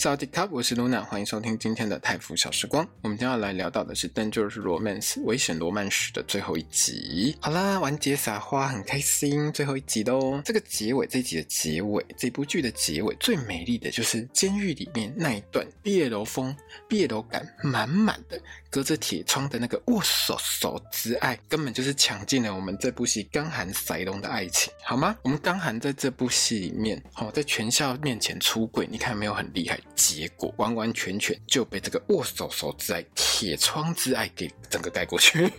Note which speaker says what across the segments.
Speaker 1: 小迪卡，我是露娜，欢迎收听今天的泰福小时光。我们将要来聊到的是《Dangerous Romance》危险罗曼史的最后一集。好啦，完结撒花，很开心，最后一集喽。这个结尾，这一集的结尾，这部剧的结尾最美丽的就是监狱里面那一段毕业楼风、毕业楼感满满的，隔着铁窗的那个握手手之爱，根本就是抢尽了我们这部戏刚韩赛龙的爱情，好吗？我们刚韩在这部戏里面，哦，在全校面前出轨，你看没有很厉害？结果完完全全就被这个握手手之爱、铁窗之爱给整个盖过去。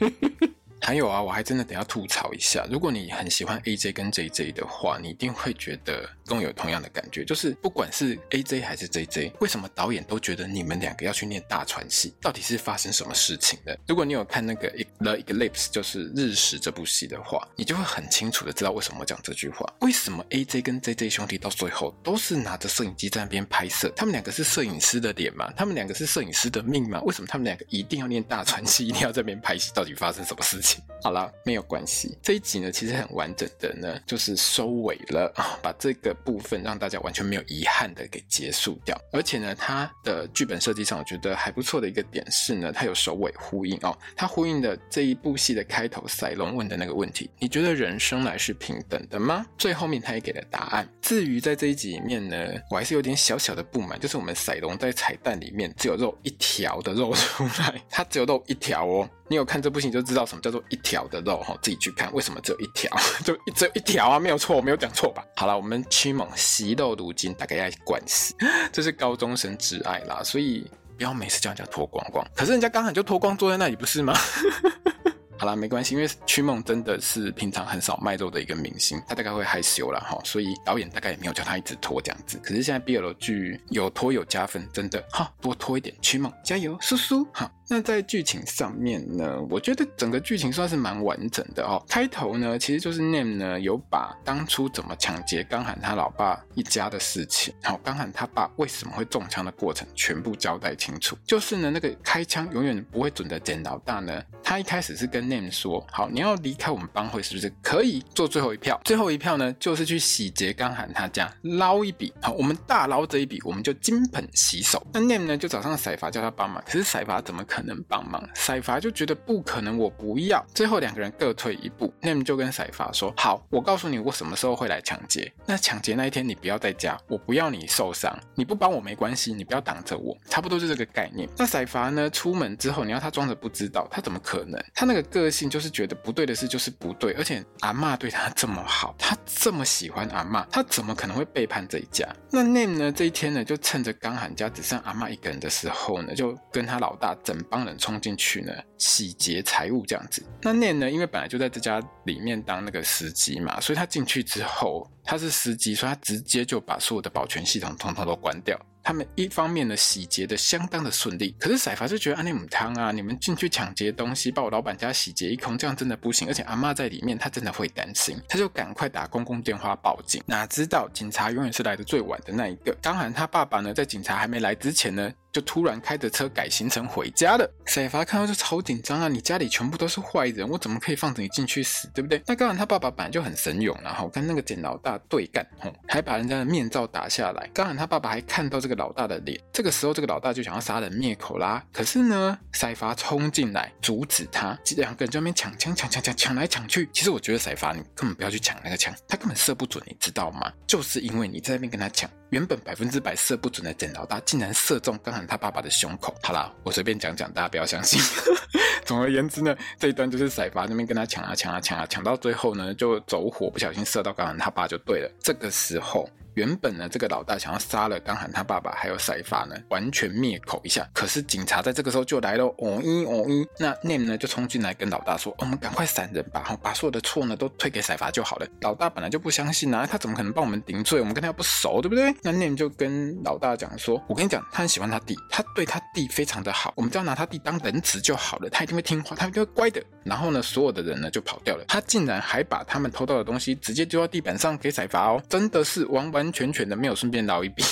Speaker 1: 还有啊，我还真的得要吐槽一下，如果你很喜欢 AJ 跟 JJ 的话，你一定会觉得跟我有同样的感觉，就是不管是 AJ 还是 JJ，为什么导演都觉得你们两个要去念大传系？到底是发生什么事情的？如果你有看那个 The Eclipse，就是日食这部戏的话，你就会很清楚的知道为什么我讲这句话。为什么 AJ 跟 JJ 兄弟到最后都是拿着摄影机在那边拍摄？他们两个是摄影师的脸吗？他们两个是摄影师的命吗？为什么他们两个一定要念大传戏，一定要在那边拍戏？到底发生什么事情？好了，没有关系。这一集呢，其实很完整的呢，就是收尾了，把这个部分让大家完全没有遗憾的给结束掉。而且呢，它的剧本设计上，我觉得还不错的一个点是呢，它有首尾呼应哦。它呼应的这一部戏的开头，赛龙问的那个问题：你觉得人生来是平等的吗？最后面他也给了答案。至于在这一集里面呢，我还是有点小小的不满，就是我们赛龙在彩蛋里面只有肉一条的肉出来，它只有肉一条哦。你有看这部戏，你就知道什么叫做一条的肉哈，自己去看为什么只有一条，就一只有一条啊，没有错，我没有讲错吧？好了，我们驱猛惜肉如金，大概要关系，这是高中生之爱啦，所以不要每次叫人家脱光光。可是人家刚好就脱光坐在那里，不是吗？好啦，没关系，因为驱猛真的是平常很少卖肉的一个明星，他大概会害羞了哈，所以导演大概也没有叫他一直拖这样子。可是现在 BL 剧有拖有加分，真的哈，多拖一点，驱猛加油，叔叔哈。那在剧情上面呢，我觉得整个剧情算是蛮完整的哦。开头呢，其实就是 Name 呢有把当初怎么抢劫刚喊他老爸一家的事情，好，刚喊他爸为什么会中枪的过程全部交代清楚。就是呢，那个开枪永远不会准的简老大呢，他一开始是跟 Name 说，好，你要离开我们帮会是不是？可以做最后一票，最后一票呢就是去洗劫刚喊他家捞一笔，好，我们大捞这一笔，我们就金盆洗手。那 Name 呢就找上赛法叫他帮忙，可是赛法怎么可能？帮忙，赛法就觉得不可能，我不要。最后两个人各退一步，Nem 就跟赛法说：“好，我告诉你，我什么时候会来抢劫。那抢劫那一天，你不要在家，我不要你受伤。你不帮我没关系，你不要挡着我，差不多就这个概念。那赛法呢，出门之后，你要他装着不知道，他怎么可能？他那个个性就是觉得不对的事就是不对，而且阿嬷对他这么好，他这么喜欢阿嬷，他怎么可能会背叛这一家？那 Nam 呢，这一天呢，就趁着刚喊家只剩阿嬷一个人的时候呢，就跟他老大整。帮人冲进去呢，洗劫财物这样子。那念呢，因为本来就在这家里面当那个司机嘛，所以他进去之后，他是司机，所以他直接就把所有的保全系统通通都关掉。他们一方面呢，洗劫的相当的顺利，可是赛法就觉得阿内姆汤啊，你们进去抢劫东西，把我老板家洗劫一空，这样真的不行。而且阿妈在里面，他真的会担心，他就赶快打公共电话报警。哪知道警察永远是来的最晚的那一个。当然他爸爸呢，在警察还没来之前呢。就突然开着车改行程回家了，赛法看到就超紧张啊！你家里全部都是坏人，我怎么可以放着你进去死，对不对？那刚刚他爸爸本来就很神勇，然后跟那个简老大对干，吼，还把人家的面罩打下来。刚刚他爸爸还看到这个老大的脸，这个时候这个老大就想要杀人灭口啦。可是呢，赛法冲进来阻止他，两个人在那边抢枪抢抢抢抢来抢去。其实我觉得赛法你根本不要去抢那个枪，他根本射不准，你知道吗？就是因为你在那边跟他抢。原本百分之百射不准的简老大，竟然射中刚好他爸爸的胸口。好啦，我随便讲讲，大家不要相信。总而言之呢，这一段就是赛法那边跟他抢啊抢啊抢啊抢，到最后呢就走火，不小心射到刚好他爸就对了。这个时候原本呢，这个老大想要杀了刚喊他爸爸还有赛法呢，完全灭口一下。可是警察在这个时候就来了，哦咦哦咦，那 Name 呢就冲进来跟老大说：“、我们赶快闪人吧，好，把所有的错呢都推给赛法就好了。”老大本来就不相信啊，他怎么可能帮我们顶罪？我们跟他又不熟，对不对？那 Name 就跟老大讲说：“我跟你讲，他很喜欢他弟，他对他弟非常的好，我们只要拿他弟当人质就好了，他一定会听话，他一定会乖的。”然后呢，所有的人呢就跑掉了，他竟然还把他们偷到的东西直接丢到地板上给赛法哦，真的是完完全全的没有顺便捞一笔。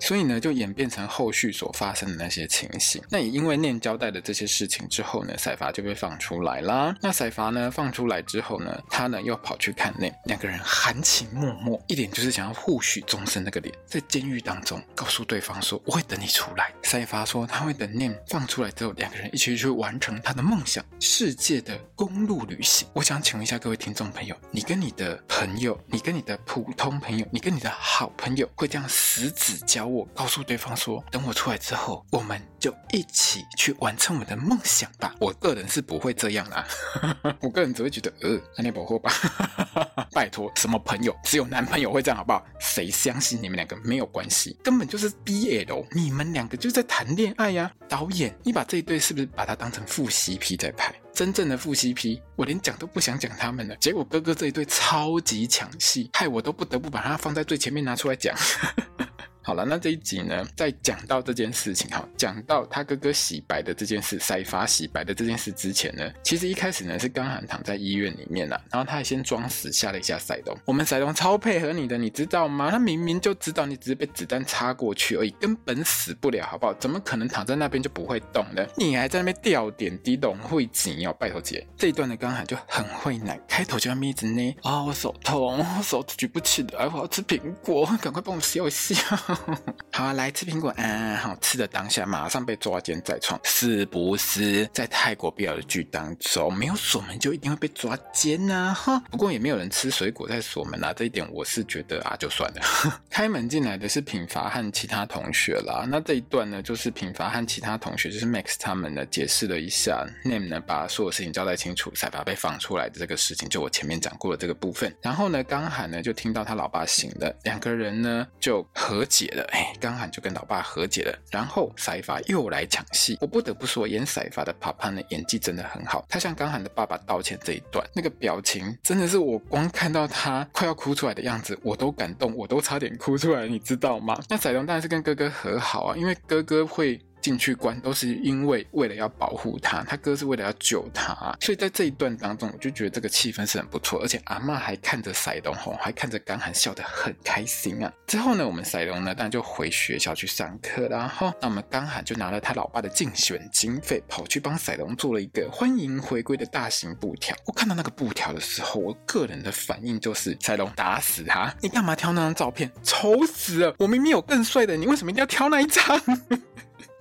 Speaker 1: 所以呢，就演变成后续所发生的那些情形。那也因为念交代的这些事情之后呢，赛发就被放出来啦。那赛发呢放出来之后呢，他呢又跑去看念，两个人含情脉脉，一点就是想要互许终身那个脸，在监狱当中告诉对方说：“我会等你出来。”赛发说他会等念放出来之后，两个人一起去完成他的梦想——世界的公路旅行。我想请问一下各位听众朋友，你跟你的朋友，你跟你的普通朋友，你跟你的好朋友，会这样十指交？我告诉对方说，等我出来之后，我们就一起去完成我们的梦想吧。我个人是不会这样啦，我个人只会觉得，呃，那你保护吧。拜托，什么朋友？只有男朋友会这样，好不好？谁相信你们两个没有关系？根本就是 BL，你们两个就在谈恋爱呀。导演，你把这一对是不是把它当成副 CP 在拍？真正的副 CP，我连讲都不想讲他们了。结果哥哥这一对超级抢戏，害我都不得不把它放在最前面拿出来讲。好了，那这一集呢，在讲到这件事情哈，讲到他哥哥洗白的这件事，塞发洗白的这件事之前呢，其实一开始呢是刚喊躺在医院里面了，然后他还先装死吓了一下塞东。我们塞东超配合你的，你知道吗？他明明就知道你只是被子弹插过去而已，根本死不了，好不好？怎么可能躺在那边就不会动呢？你还在那边吊点滴咚会紧要拜托姐，这一段的刚喊就很会奶，开头就要一直捏啊，我手痛，我手举不起来，我要吃苹果，赶快帮我笑一下。好啊，来吃苹果啊！好吃的当下，马上被抓奸在床，是不是？在泰国必要的剧当中，没有锁门就一定会被抓奸呐！哈，不过也没有人吃水果在锁门啊，这一点我是觉得啊，就算了。开门进来的是品发和其他同学啦。那这一段呢，就是品发和其他同学，就是 Max 他们呢，解释了一下 Name 呢，把所有事情交代清楚，才把被放出来的这个事情，就我前面讲过的这个部分。然后呢，刚喊呢就听到他老爸醒了，两个人呢就和解了。哎，刚喊就跟老爸和解了，然后赛发又来抢戏。我不得不说，演赛发的帕帕呢，演技真的很好。他向刚喊的爸爸道歉这一段，那个表情真的是我光看到他快要哭出来的样子，我都感动，我都差点哭出来，你知道吗？那仔龙当然是跟哥哥和好啊，因为哥哥会。进去关都是因为为了要保护他，他哥是为了要救他，所以在这一段当中，我就觉得这个气氛是很不错，而且阿嬷还看着赛东吼，还看着刚喊笑得很开心啊。之后呢，我们赛东呢当然就回学校去上课啦。哈，那我们刚喊就拿了他老爸的竞选经费，跑去帮赛东做了一个欢迎回归的大型布条。我看到那个布条的时候，我个人的反应就是赛东打死他，你干嘛挑那张照片？丑死了！我明明有更帅的，你为什么一定要挑那一张？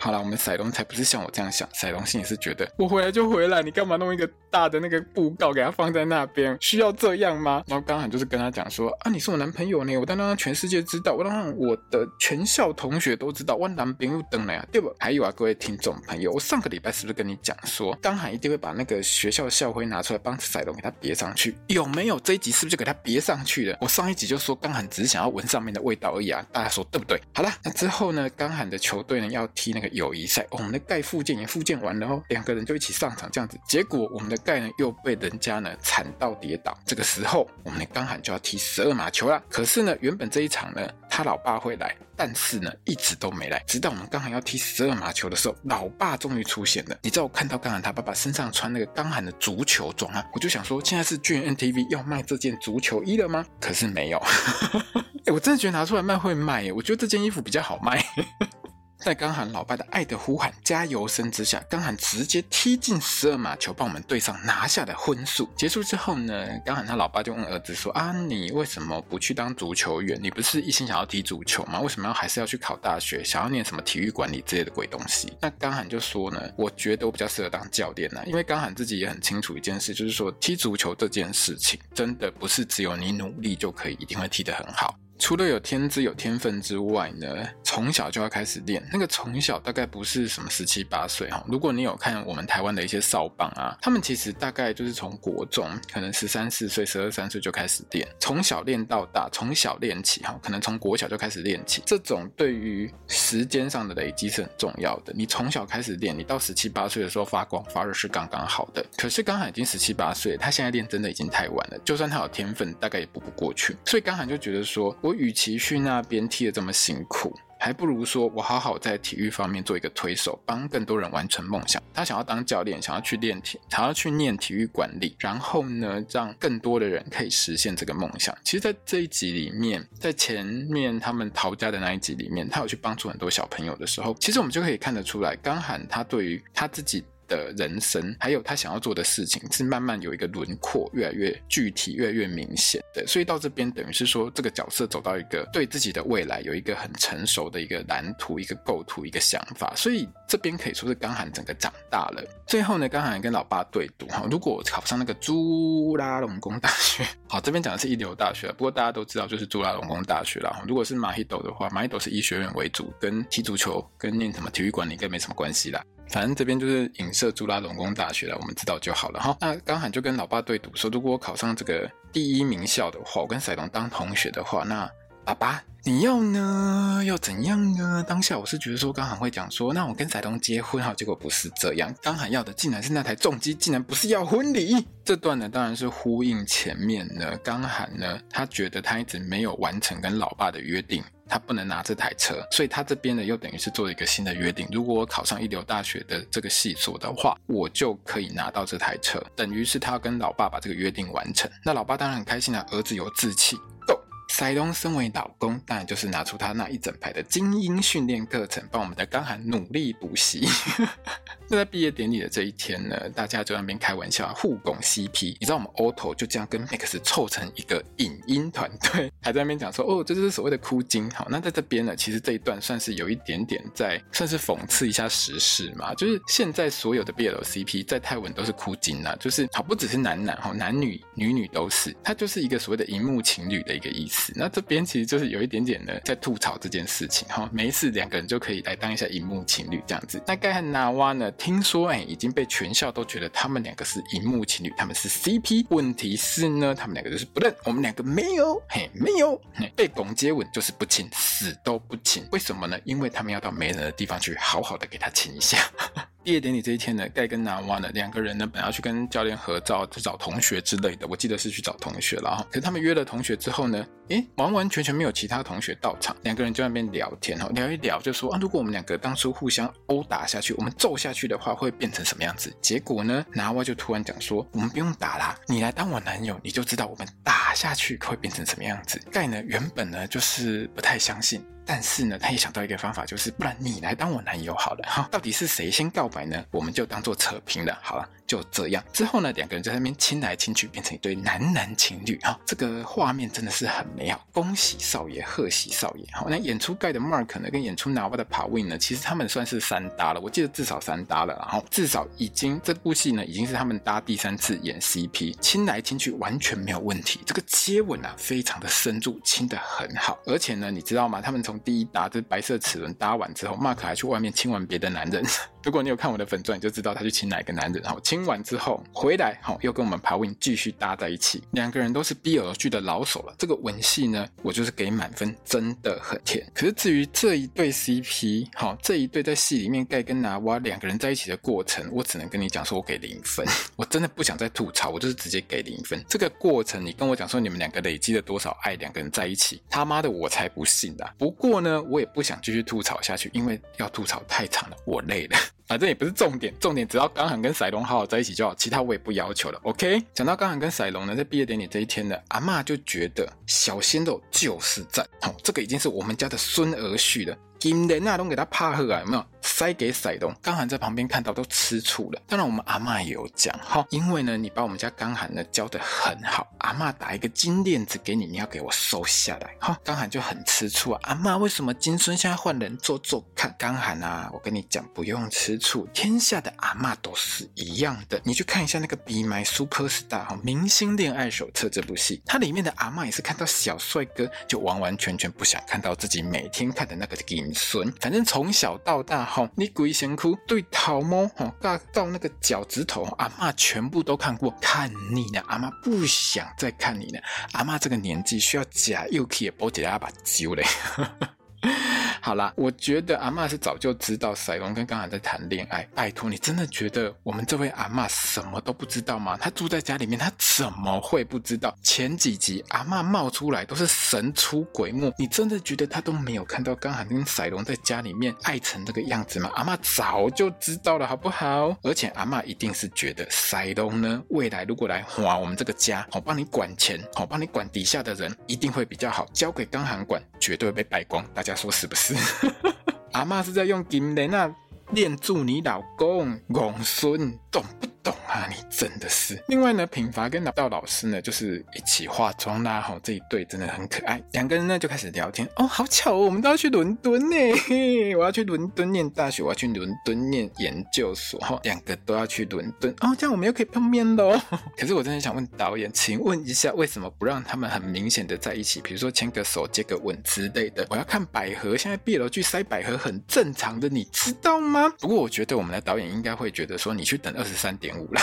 Speaker 1: 好了，我们赛东才不是像我这样想，赛东心里是觉得我回来就回来，你干嘛弄一个大的那个布告给他放在那边？需要这样吗？然后刚好就是跟他讲说啊，你是我男朋友呢，我当然让全世界知道，我让我的全校同学都知道，我男朋友等了呀，对不？还有啊，各位听众朋友，我上个礼拜是不是跟你讲说，刚好一定会把那个学校的校徽拿出来帮赛东给他别上去，有没有？这一集是不是就给他别上去了？我上一集就说刚喊只是想要闻上面的味道而已啊，大家说对不对？好了，那之后呢，刚喊的球队呢要踢那个。友谊赛，我们的盖复健也复健完了哦，两个人就一起上场这样子，结果我们的盖呢又被人家呢惨到跌倒。这个时候，我们的刚喊就要踢十二码球了。可是呢，原本这一场呢，他老爸会来，但是呢，一直都没来。直到我们刚喊要踢十二码球的时候，老爸终于出现了。你知道我看到刚喊他爸爸身上穿那个刚喊的足球装啊，我就想说，现在是巨人 NTV 要卖这件足球衣了吗？可是没有。哎，我真的觉得拿出来卖会卖耶，我觉得这件衣服比较好卖。在刚喊老爸的爱的呼喊、加油声之下，刚喊直接踢进十二码球，帮我们队上拿下的分数。结束之后呢，刚喊他老爸就问儿子说：“啊，你为什么不去当足球员？你不是一心想要踢足球吗？为什么要还是要去考大学，想要念什么体育管理之类的鬼东西？”那刚喊就说呢：“我觉得我比较适合当教练呢，因为刚喊自己也很清楚一件事，就是说踢足球这件事情真的不是只有你努力就可以一定会踢得很好。”除了有天资有天分之外呢，从小就要开始练。那个从小大概不是什么十七八岁哈。如果你有看我们台湾的一些少棒啊，他们其实大概就是从国中，可能十三四岁、十二三岁就开始练，从小练到大，从小练起哈，可能从国小就开始练起。这种对于时间上的累积是很重要的。你从小开始练，你到十七八岁的时候发光发热是刚刚好的。可是刚好已经十七八岁，他现在练真的已经太晚了。就算他有天分，大概也补不过去。所以刚涵就觉得说，我与其去那边踢得这么辛苦，还不如说我好好在体育方面做一个推手，帮更多人完成梦想。他想要当教练，想要去练体，想要去念体育管理，然后呢，让更多的人可以实现这个梦想。其实，在这一集里面，在前面他们逃家的那一集里面，他有去帮助很多小朋友的时候，其实我们就可以看得出来，刚涵他对于他自己。的人生，还有他想要做的事情，是慢慢有一个轮廓，越来越具体，越来越明显的。所以到这边，等于是说，这个角色走到一个对自己的未来有一个很成熟的一个蓝图、一个构图、一个想法。所以这边可以说是刚涵整个长大了。最后呢，刚涵跟老爸对赌哈，如果我考上那个朱拉隆功大学，好，这边讲的是一流大学，不过大家都知道就是朱拉隆功大学啦。如果是马希斗的话，马希斗是医学院为主，跟踢足球跟念什么体育管理应该没什么关系啦。反正这边就是影射朱拉隆功大学了，我们知道就好了哈。那刚好就跟老爸对赌说，如果我考上这个第一名校的话，我跟赛龙当同学的话，那爸爸你要呢？要怎样呢？当下我是觉得说刚涵会讲说，那我跟赛龙结婚哈，结果不是这样，刚涵要的竟然是那台重机，竟然不是要婚礼。这段呢，当然是呼应前面呢，刚涵呢，他觉得他一直没有完成跟老爸的约定。他不能拿这台车，所以他这边呢又等于是做了一个新的约定。如果我考上一流大学的这个系所的话，我就可以拿到这台车，等于是他要跟老爸把这个约定完成。那老爸当然很开心啊，儿子有志气。赛隆身为老公，当然就是拿出他那一整排的精英训练课程，帮我们的刚涵努力补习。那在毕业典礼的这一天呢，大家就在那边开玩笑互拱 CP。你知道我们 Otto 就这样跟 Max 凑成一个影音团队，还在那边讲说哦，这就是所谓的哭精。好，那在这边呢，其实这一段算是有一点点在算是讽刺一下时事嘛，就是现在所有的 BL CP 在泰文都是哭精啊，就是好不只是男男哈，男女女女都是，它就是一个所谓的荧幕情侣的一个意思。那这边其实就是有一点点的在吐槽这件事情哈，没事两个人就可以来当一下荧幕情侣这样子。那盖和娜娃呢？听说哎，已经被全校都觉得他们两个是荧幕情侣，他们是 CP。问题是呢，他们两个就是不认，我们两个没有，嘿，没有，嘿被拱接吻就是不亲，死都不亲。为什么呢？因为他们要到没人的地方去，好好的给他亲一下。毕业典礼这一天呢，盖跟娜娃呢两个人呢，本要去跟教练合照，去找同学之类的。我记得是去找同学了哈。可是他们约了同学之后呢，诶，完完全全没有其他同学到场。两个人就在那边聊天哈，聊一聊就说啊，如果我们两个当初互相殴打下去，我们揍下去的话，会变成什么样子？结果呢，娜娃就突然讲说，我们不用打啦，你来当我男友，你就知道我们打下去会变成什么样子。盖呢，原本呢就是不太相信。但是呢，他也想到一个方法，就是不然你来当我男友好了哈。到底是谁先告白呢？我们就当做扯平了，好了。就这样之后呢，两个人在那边亲来亲去，变成一对男男情侣啊！这个画面真的是很美好。恭喜少爷，贺喜少爷！好，那演出盖的 Mark 呢，跟演出 Nawa 的 Pawin 呢，其实他们算是三搭了。我记得至少三搭了，然后至少已经这部戏呢，已经是他们搭第三次演 CP，亲来亲去完全没有问题。这个接吻啊，非常的深入，亲的很好。而且呢，你知道吗？他们从第一搭这白色齿轮搭完之后，Mark 还去外面亲完别的男人。如果你有看我的粉钻，你就知道他去亲哪个男人。然后亲听完之后回来，好又跟我们 Pawin 继续搭在一起。两个人都是 BL 剧的老手了。这个吻戏呢，我就是给满分，真的很甜。可是至于这一对 CP，好这一对在戏里面盖跟拿瓦两个人在一起的过程，我只能跟你讲说，我给零分。我真的不想再吐槽，我就是直接给零分。这个过程，你跟我讲说你们两个累积了多少爱，两个人在一起，他妈的我才不信的。不过呢，我也不想继续吐槽下去，因为要吐槽太长了，我累了。反正也不是重点，重点只要刚涵跟赛龙好好在一起就好，其他我也不要求了。OK，讲到刚涵跟赛龙呢，在毕业典礼这一天呢，阿嬷就觉得小鲜肉就是赞，哦，这个已经是我们家的孙儿婿了。今天那都给他拍好啊，有没有？塞给赛东。刚涵在旁边看到都吃醋了。当然我们阿嬷也有讲哈，因为呢你把我们家刚涵呢教得很好，阿嬷打一个金链子给你，你要给我收下来哈。刚涵就很吃醋啊，阿嬷为什么金孙现在换人做做看？刚涵啊，我跟你讲不用吃醋，天下的阿嬷都是一样的。你去看一下那个《Be My Super Star》哈，明星恋爱手册这部戏，它里面的阿嬷也是看到小帅哥就完完全全不想看到自己每天看的那个金孙。反正从小到大吼，你鬼先哭对头毛哈，到到那个脚趾头，阿妈全部都看过，看腻了，阿妈不想再看你了。阿妈这个年纪需要假又可以保姐阿把揪嘞。好啦，我觉得阿嬷是早就知道赛隆跟刚涵在谈恋爱。拜托，你真的觉得我们这位阿嬷什么都不知道吗？她住在家里面，她怎么会不知道？前几集阿嬷冒出来都是神出鬼没，你真的觉得她都没有看到刚涵跟赛隆在家里面爱成这个样子吗？阿嬷早就知道了，好不好？而且阿嬷一定是觉得赛隆呢，未来如果来花我们这个家，好帮你管钱，好帮你管底下的人，一定会比较好。交给刚涵管，绝对会被败光。大家家说是不是？阿妈是在用金链啊，链住你老公公孙，懂不？懂啊，你真的是。另外呢，品华跟老道老师呢，就是一起化妆啦。哈，这一对真的很可爱。两个人呢就开始聊天。哦，好巧哦，我们都要去伦敦呢。我要去伦敦念大学，我要去伦敦念研究所。哈，两个都要去伦敦。哦，这样我们又可以碰面喽。可是我真的想问导演，请问一下，为什么不让他们很明显的在一起？比如说牵个手、接个吻之类的。我要看百合，现在 BL 剧塞百合很正常的，你知道吗？不过我觉得我们的导演应该会觉得说，你去等二十三点。五了，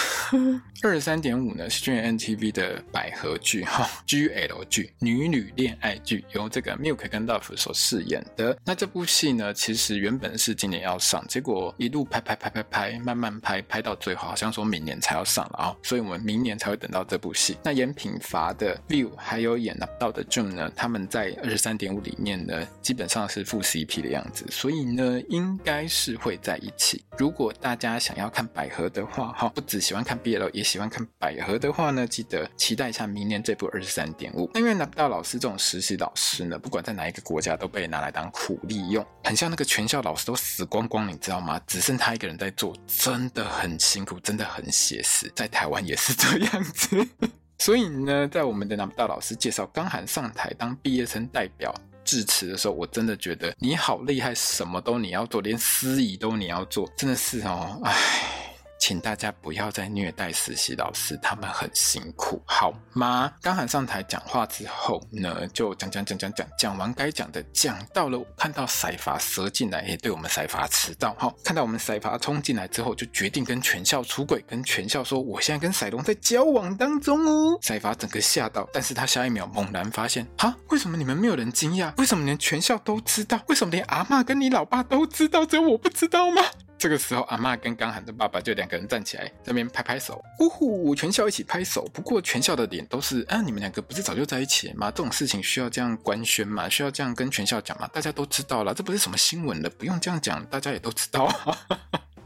Speaker 1: 二十三点五呢是 N T V 的百合剧哈，GL 剧女女恋爱剧，由这个 Milk 跟 Love 所饰演的。那这部戏呢，其实原本是今年要上，结果一路拍拍拍拍拍，慢慢拍，拍到最后好像说明年才要上了啊，所以我们明年才会等到这部戏。那演品华的 Viu 还有演纳豆的 Jun 呢，他们在二十三点五里面呢，基本上是副 CP 的样子，所以呢，应该是会在一起。如果大家想要看百合的话，哈。不只喜欢看 BL，也喜欢看百合的话呢，记得期待一下明年这部二十三点五。那因为纳豆老师这种实习老师呢，不管在哪一个国家都被拿来当苦力用，很像那个全校老师都死光光，你知道吗？只剩他一个人在做，真的很辛苦，真的很写实。在台湾也是这样子。所以呢，在我们的纳豆老师介绍刚喊上台当毕业生代表致辞的时候，我真的觉得你好厉害，什么都你要做，连司仪都你要做，真的是哦，唉。请大家不要再虐待实习老师，他们很辛苦，好吗？刚喊上台讲话之后呢，就讲讲讲讲讲，讲完该讲的，讲到了看到赛法蛇进来，也对我们赛法迟到，哈，看到我们赛法冲进来之后，就决定跟全校出轨，跟全校说我现在跟赛隆在交往当中哦。赛法整个吓到，但是他下一秒猛然发现，哈，为什么你们没有人惊讶？为什么连全校都知道？为什么连阿嬷跟你老爸都知道，只有我不知道吗？这个时候，阿妈跟刚喊的爸爸就两个人站起来，在边拍拍手，呼呼，全校一起拍手。不过全校的脸都是，啊，你们两个不是早就在一起了吗？这种事情需要这样官宣吗？需要这样跟全校讲吗？大家都知道了，这不是什么新闻了，不用这样讲，大家也都知道。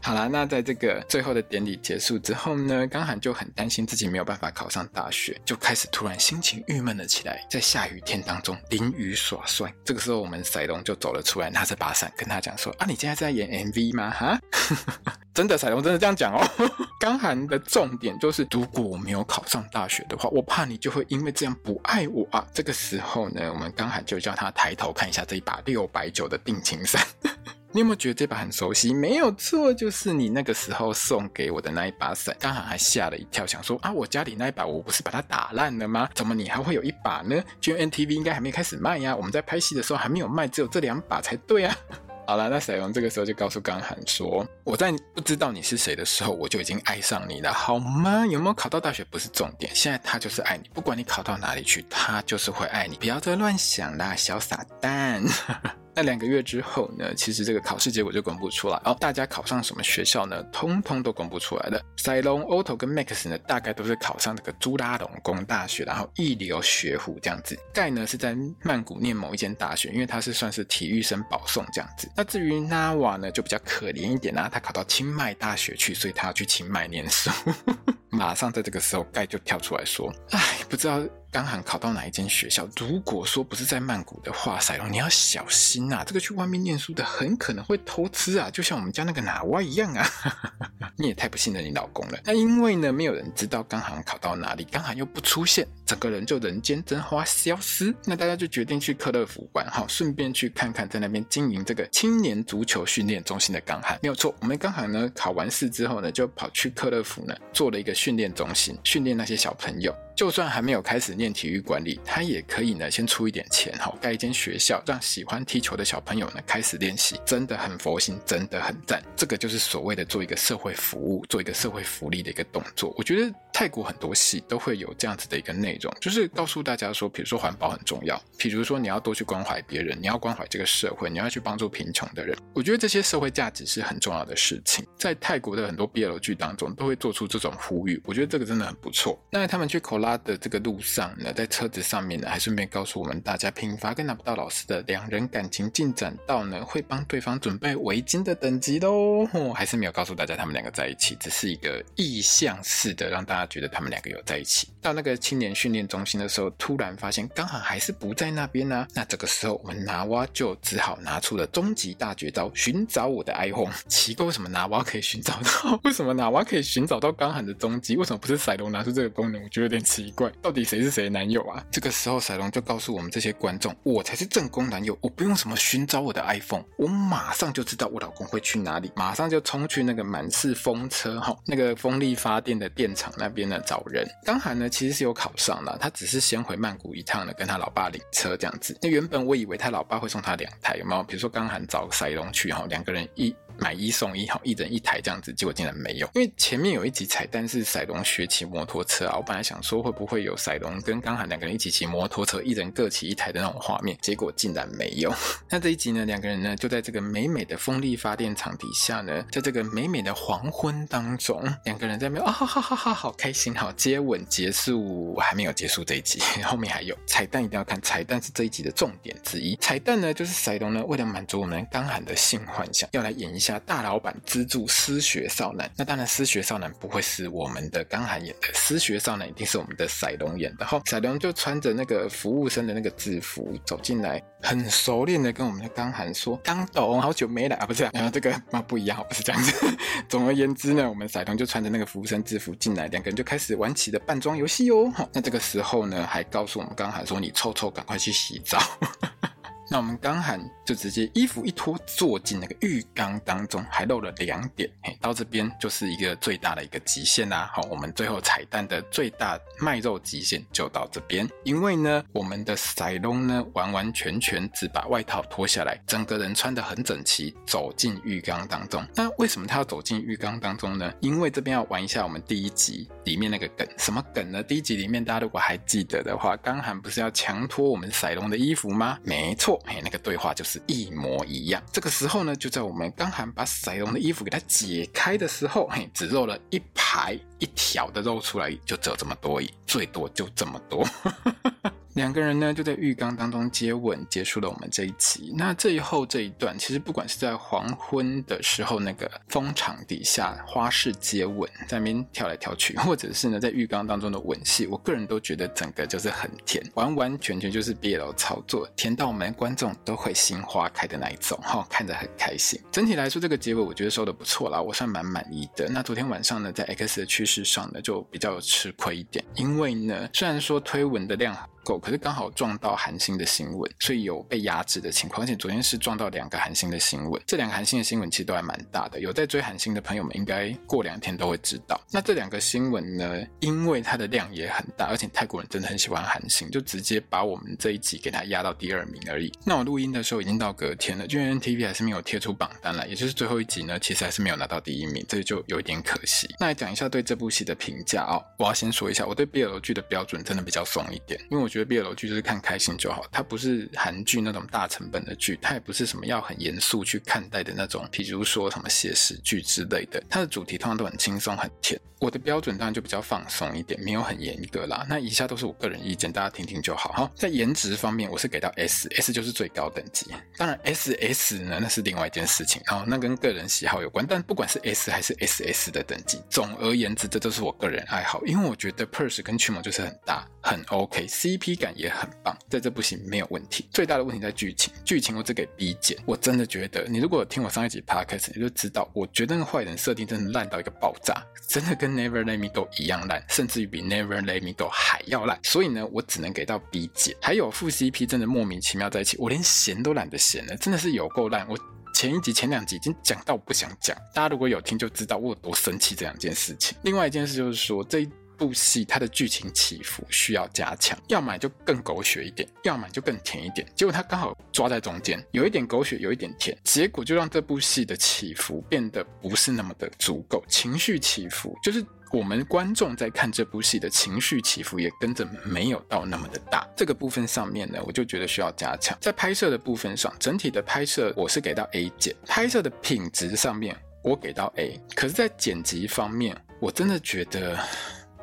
Speaker 1: 好啦，那在这个最后的典礼结束之后呢，刚涵就很担心自己没有办法考上大学，就开始突然心情郁闷了起来，在下雨天当中淋雨耍帅。这个时候，我们赛龙就走了出来，拿着把伞跟他讲说：“啊，你现在在演 MV 吗？哈，真的，赛龙真的这样讲哦。刚涵的重点就是，如果我没有考上大学的话，我怕你就会因为这样不爱我啊。这个时候呢，我们刚涵就叫他抬头看一下这一把六百九的定情伞。”你有没有觉得这把很熟悉？没有错，就是你那个时候送给我的那一把伞。刚涵还吓了一跳，想说啊，我家里那一把我不是把它打烂了吗？怎么你还会有一把呢？GMMTV 应该还没开始卖呀，我们在拍戏的时候还没有卖，只有这两把才对啊。好了，那赛隆这个时候就告诉刚涵说：“我在不知道你是谁的时候，我就已经爱上你了，好吗？有没有考到大学不是重点，现在他就是爱你，不管你考到哪里去，他就是会爱你，不要再乱想啦，小傻蛋。”那两个月之后呢，其实这个考试结果就公布出来哦。大家考上什么学校呢？通通都公布出来了。赛隆、Otto 跟 Max 呢，大概都是考上这个朱拉隆功大学，然后一流学府这样子。盖呢是在曼谷念某一间大学，因为他是算是体育生保送这样子。那至于 Nawa 呢，就比较可怜一点啦、他考到清迈大学去，所以他要去清迈念书。马上在这个时候，盖就跳出来说：“哎，不知道。”刚好考到哪一间学校？如果说不是在曼谷的话，塞隆你要小心呐、啊！这个去外面念书的很可能会偷吃啊，就像我们家那个哪哇一样啊！你也太不信任你老公了。那因为呢，没有人知道刚好考到哪里，刚好又不出现，整个人就人间蒸发消失。那大家就决定去克勒福玩，哈，顺便去看看在那边经营这个青年足球训练中心的刚涵。没有错，我们刚好呢考完试之后呢，就跑去克勒福呢做了一个训练中心，训练那些小朋友。就算还没有开始念体育管理，他也可以呢，先出一点钱，哈盖一间学校，让喜欢踢球的小朋友呢开始练习，真的很佛心，真的很赞。这个就是所谓的做一个社会服务，做一个社会福利的一个动作。我觉得泰国很多戏都会有这样子的一个内容，就是告诉大家说，比如说环保很重要，比如说你要多去关怀别人，你要关怀这个社会，你要去帮助贫穷的人。我觉得这些社会价值是很重要的事情，在泰国的很多 BL 剧当中都会做出这种呼吁。我觉得这个真的很不错。那他们去口拉的这个路上呢，在车子上面呢，还顺便告诉我们大家，平发跟拿不到老师的两人感情进展到呢，会帮对方准备围巾的等级喽。哦，还是没有告诉大家他们两个在一起，只是一个意向式的，让大家觉得他们两个有在一起。到那个青年训练中心的时候，突然发现刚好还是不在那边呢，那这个时候，我们拿蛙就只好拿出了终极大绝招，寻找我的 iPhone。奇怪，为什么拿蛙可以寻找到？为什么拿蛙可以寻找到刚涵的踪迹？为什么不是赛龙拿出这个功能？我觉得有点奇怪。到底谁是谁的男友啊？这个时候，赛龙就告诉我们这些观众，我才是正宫男友，我不用什么寻找我的 iPhone，我马上就知道我老公会去哪里，马上就冲去那个满是风车哈，那个风力发电的电厂那边呢找人。刚涵呢，其实是有考上他只是先回曼谷一趟呢，跟他老爸领车这样子。那原本我以为他老爸会送他两台，有没有？比如说刚喊找赛隆去哈，两个人一。买一送一，好，一人一台这样子，结果竟然没有。因为前面有一集彩蛋是赛隆学骑摩托车啊，我本来想说会不会有赛隆跟刚涵两个人一起骑摩托车，一人各骑一台的那种画面，结果竟然没有。那这一集呢，两个人呢就在这个美美的风力发电厂底下呢，在这个美美的黄昏当中，两个人在那边啊哈哈哈哈，好开心，好接吻结束，还没有结束这一集，后面还有彩蛋，一定要看，彩蛋是这一集的重点之一。彩蛋呢就是赛隆呢为了满足我们刚涵的性幻想，要来演一下。大老板资助失学少男，那当然失学少男不会是我们的刚涵演的，失学少男一定是我们的赛龙演的。哈，赛龙就穿着那个服务生的那个制服走进来，很熟练的跟我们的刚涵说：“刚董，好久没来啊，不是？然后这个啊不一样，不是这样子。总而言之呢，我们赛龙就穿着那个服务生制服进来，两个人就开始玩起了扮装游戏哦。那这个时候呢，还告诉我们刚涵说：“你臭臭，赶快去洗澡。”那我们刚涵就直接衣服一脱，坐进那个浴缸当中，还露了两点。嘿，到这边就是一个最大的一个极限啦。好，我们最后彩蛋的最大卖肉极限就到这边。因为呢，我们的赛隆呢，完完全全只把外套脱下来，整个人穿得很整齐，走进浴缸当中。那为什么他要走进浴缸当中呢？因为这边要玩一下我们第一集里面那个梗，什么梗呢？第一集里面大家如果还记得的话，刚涵不是要强脱我们赛隆的衣服吗？没错。嘿，那个对话就是一模一样。这个时候呢，就在我们刚好把赛隆的衣服给它解开的时候，嘿，只露了一排一条的肉出来，就只有这么多最多就这么多。两个人呢就在浴缸当中接吻，结束了我们这一集。那最后这一段，其实不管是在黄昏的时候，那个风场底下花式接吻，在那边跳来跳去，或者是呢在浴缸当中的吻戏，我个人都觉得整个就是很甜，完完全全就是 BL 操作，甜到我们观众都会心花开的那一种，哈，看着很开心。整体来说，这个结尾我觉得收的不错啦，我算蛮满意的。那昨天晚上呢，在 X 的趋势上呢，就比较吃亏一点，因为呢，虽然说推文的量够，可是刚好撞到韩星的新闻，所以有被压制的情况。而且昨天是撞到两个韩星的新闻，这两个韩星的新闻其实都还蛮大的。有在追韩星的朋友们，应该过两天都会知道。那这两个新闻呢，因为它的量也很大，而且泰国人真的很喜欢韩星，就直接把我们这一集给它压到第二名而已。那我录音的时候已经到隔天了，GMMTV 还是没有贴出榜单来，也就是最后一集呢，其实还是没有拿到第一名，这就有一点可惜。那来讲一下对这部戏的评价、哦，我要先说一下，我对 BL 剧的标准真的比较松一点，因为我。觉得 BL 剧就是看开心就好，它不是韩剧那种大成本的剧，它也不是什么要很严肃去看待的那种，比如说什么写实剧之类的。它的主题通常都很轻松很甜。我的标准当然就比较放松一点，没有很严格啦。那以下都是我个人意见，大家听听就好哈。在颜值方面，我是给到 S，S 就是最高等级。当然 SS 呢，那是另外一件事情，然后那跟个人喜好有关。但不管是 S 还是 SS 的等级，总而言之，这都是我个人爱好，因为我觉得 Purse 跟驱魔就是很搭，很 OK，CP 感也很棒，在这部戏没有问题。最大的问题在剧情，剧情我只给 B 减。我真的觉得，你如果听我上一集 Podcast，你就知道，我觉得那个坏人设定真的烂到一个爆炸，真的跟。Never Let Me Go 一样烂，甚至于比 Never Let Me Go 还要烂，所以呢，我只能给到 B 减。还有副 CP 真的莫名其妙在一起，我连闲都懒得闲了，真的是有够烂。我前一集、前两集已经讲到不想讲，大家如果有听就知道我有多生气这两件事情。另外一件事就是说这一。部戏它的剧情起伏需要加强，要么就更狗血一点，要么就更甜一点。结果它刚好抓在中间，有一点狗血，有一点甜，结果就让这部戏的起伏变得不是那么的足够。情绪起伏就是我们观众在看这部戏的情绪起伏也跟着没有到那么的大。这个部分上面呢，我就觉得需要加强。在拍摄的部分上，整体的拍摄我是给到 A 减，拍摄的品质上面我给到 A，可是，在剪辑方面，我真的觉得。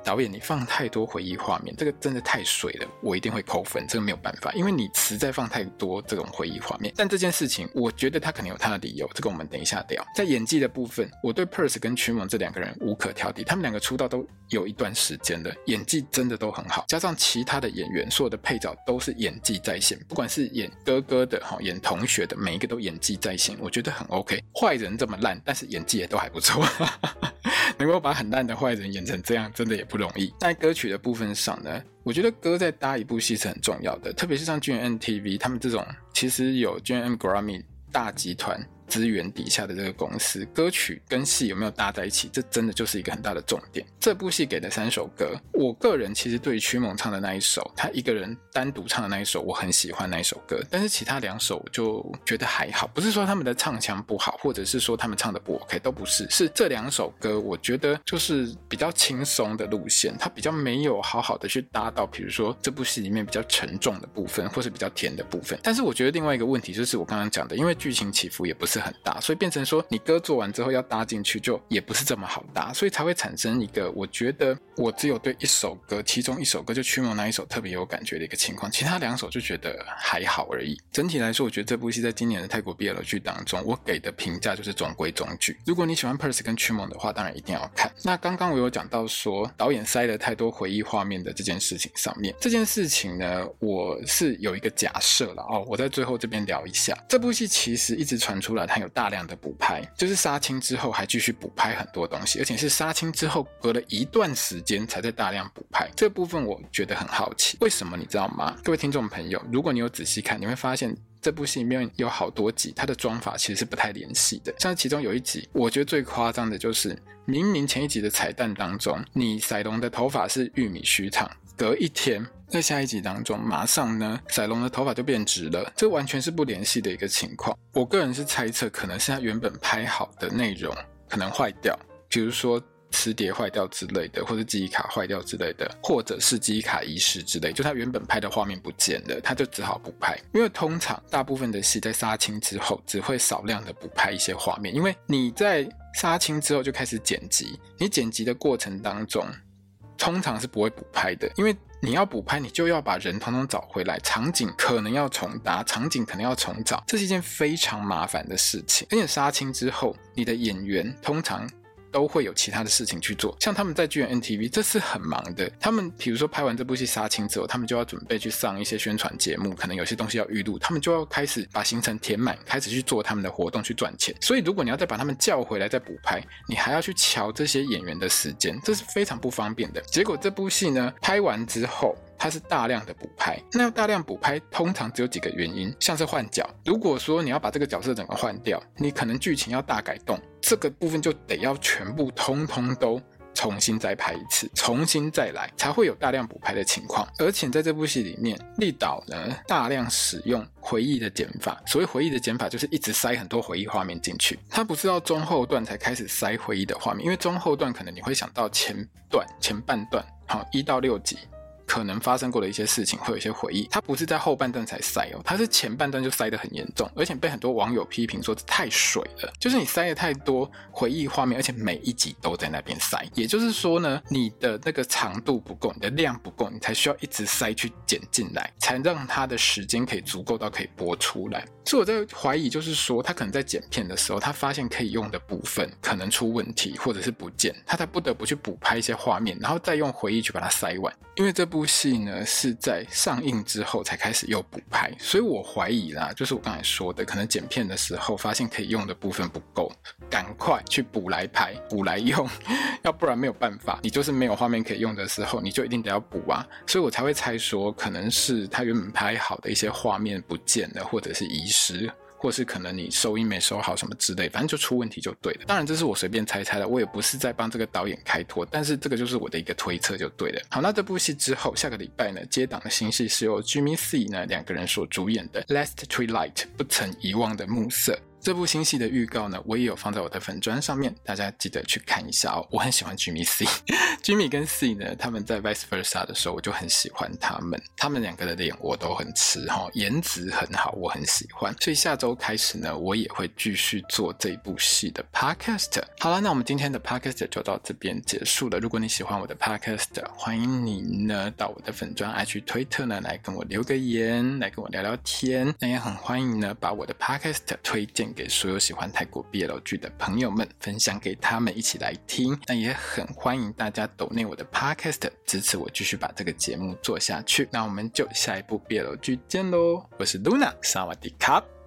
Speaker 1: 导演，你放太多回忆画面，这个真的太水了，我一定会扣分。这个没有办法，因为你实在放太多这种回忆画面。但这件事情，我觉得他可能有他的理由，这个我们等一下聊。在演技的部分，我对 Purse 跟驱魔这两个人无可挑剔，他们两个出道都有一段时间了，演技真的都很好。加上其他的演员，所有的配角都是演技在线，不管是演哥哥的哈，演同学的，每一个都演技在线，我觉得很 OK。坏人这么烂，但是演技也都还不错，能够把很烂的坏人演成这样，真的也不容易。在歌曲的部分上呢，我觉得歌在搭一部戏是很重要的，特别是像 GMMTV 他们这种，其实有 GMM Grammy 大集团。资源底下的这个公司，歌曲跟戏有没有搭在一起，这真的就是一个很大的重点。这部戏给的三首歌，我个人其实对于曲唱的那一首，他一个人单独唱的那一首，我很喜欢那一首歌。但是其他两首我就觉得还好，不是说他们的唱腔不好，或者是说他们唱的不 OK，都不是。是这两首歌，我觉得就是比较轻松的路线，它比较没有好好的去搭到，比如说这部戏里面比较沉重的部分，或是比较甜的部分。但是我觉得另外一个问题就是我刚刚讲的，因为剧情起伏也不是。很大，所以变成说你歌做完之后要搭进去，就也不是这么好搭，所以才会产生一个我觉得我只有对一首歌，其中一首歌就驱魔那一首特别有感觉的一个情况，其他两首就觉得还好而已。整体来说，我觉得这部戏在今年的泰国 BL 剧当中，我给的评价就是中规中矩。如果你喜欢 Purse 跟驱魔的话，当然一定要看。那刚刚我有讲到说导演塞了太多回忆画面的这件事情上面，这件事情呢，我是有一个假设了哦，我在最后这边聊一下，这部戏其实一直传出来。它有大量的补拍，就是杀青之后还继续补拍很多东西，而且是杀青之后隔了一段时间才在大量补拍。这部分我觉得很好奇，为什么你知道吗？各位听众朋友，如果你有仔细看，你会发现这部戏里面有好多集，它的妆发其实是不太联系的。像其中有一集，我觉得最夸张的就是，明明前一集的彩蛋当中，你赛龙的头发是玉米须烫，隔一天。在下一集当中，马上呢，赛龙的头发就变直了，这完全是不联系的一个情况。我个人是猜测，可能是他原本拍好的内容可能坏掉，比如说磁碟坏掉之类的，或者记忆卡坏掉之类的，或者是记忆卡遗失之类，就他原本拍的画面不见了，他就只好补拍。因为通常大部分的戏在杀青之后，只会少量的补拍一些画面，因为你在杀青之后就开始剪辑，你剪辑的过程当中，通常是不会补拍的，因为。你要补拍，你就要把人统统找回来，场景可能要重搭，场景可能要重找，这是一件非常麻烦的事情。而且杀青之后，你的演员通常。都会有其他的事情去做，像他们在 GMMTV，这是很忙的。他们比如说拍完这部戏杀青之后，他们就要准备去上一些宣传节目，可能有些东西要预录，他们就要开始把行程填满，开始去做他们的活动去赚钱。所以如果你要再把他们叫回来再补拍，你还要去瞧这些演员的时间，这是非常不方便的。结果这部戏呢，拍完之后。它是大量的补拍，那要大量补拍，通常只有几个原因，像是换角。如果说你要把这个角色整个换掉，你可能剧情要大改动，这个部分就得要全部通通都重新再拍一次，重新再来，才会有大量补拍的情况。而且在这部戏里面，立导呢大量使用回忆的剪法，所谓回忆的剪法就是一直塞很多回忆画面进去，他不是到中后段才开始塞回忆的画面，因为中后段可能你会想到前段前半段，好，一到六集。可能发生过的一些事情，会有一些回忆。他不是在后半段才塞哦，他是前半段就塞得很严重，而且被很多网友批评说太水了，就是你塞了太多回忆画面，而且每一集都在那边塞。也就是说呢，你的那个长度不够，你的量不够，你才需要一直塞去剪进来，才让他的时间可以足够到可以播出来。所以我在怀疑，就是说他可能在剪片的时候，他发现可以用的部分可能出问题，或者是不见，他才不得不去补拍一些画面，然后再用回忆去把它塞完。因为这部部戏呢是在上映之后才开始又补拍，所以我怀疑啦，就是我刚才说的，可能剪片的时候发现可以用的部分不够，赶快去补来拍，补来用，要不然没有办法，你就是没有画面可以用的时候，你就一定得要补啊。所以我才会猜说，可能是他原本拍好的一些画面不见了，或者是遗失。或是可能你收音没收好什么之类，反正就出问题就对了。当然这是我随便猜猜的，我也不是在帮这个导演开脱，但是这个就是我的一个推测就对了。好，那这部戏之后下个礼拜呢，接档的新戏是由 Jimmy C 呢两个人所主演的《Last Twilight》不曾遗忘的暮色。这部新戏的预告呢，我也有放在我的粉专上面，大家记得去看一下哦。我很喜欢 Jimmy C，Jimmy 跟 C 呢，他们在 Vice Versa 的时候，我就很喜欢他们，他们两个的脸我都很吃哈，颜值很好，我很喜欢。所以下周开始呢，我也会继续做这部戏的 Podcast。好了，那我们今天的 Podcast 就到这边结束了。如果你喜欢我的 Podcast，欢迎你呢到我的粉专 IG 推特呢来跟我留个言，来跟我聊聊天。那也很欢迎呢把我的 Podcast 推荐。给所有喜欢泰国 BL 剧的朋友们分享给他们一起来听，那也很欢迎大家抖内我的 Podcast 支持我继续把这个节目做下去。那我们就下一部 BL 剧见喽！我是 Luna，萨瓦迪卡。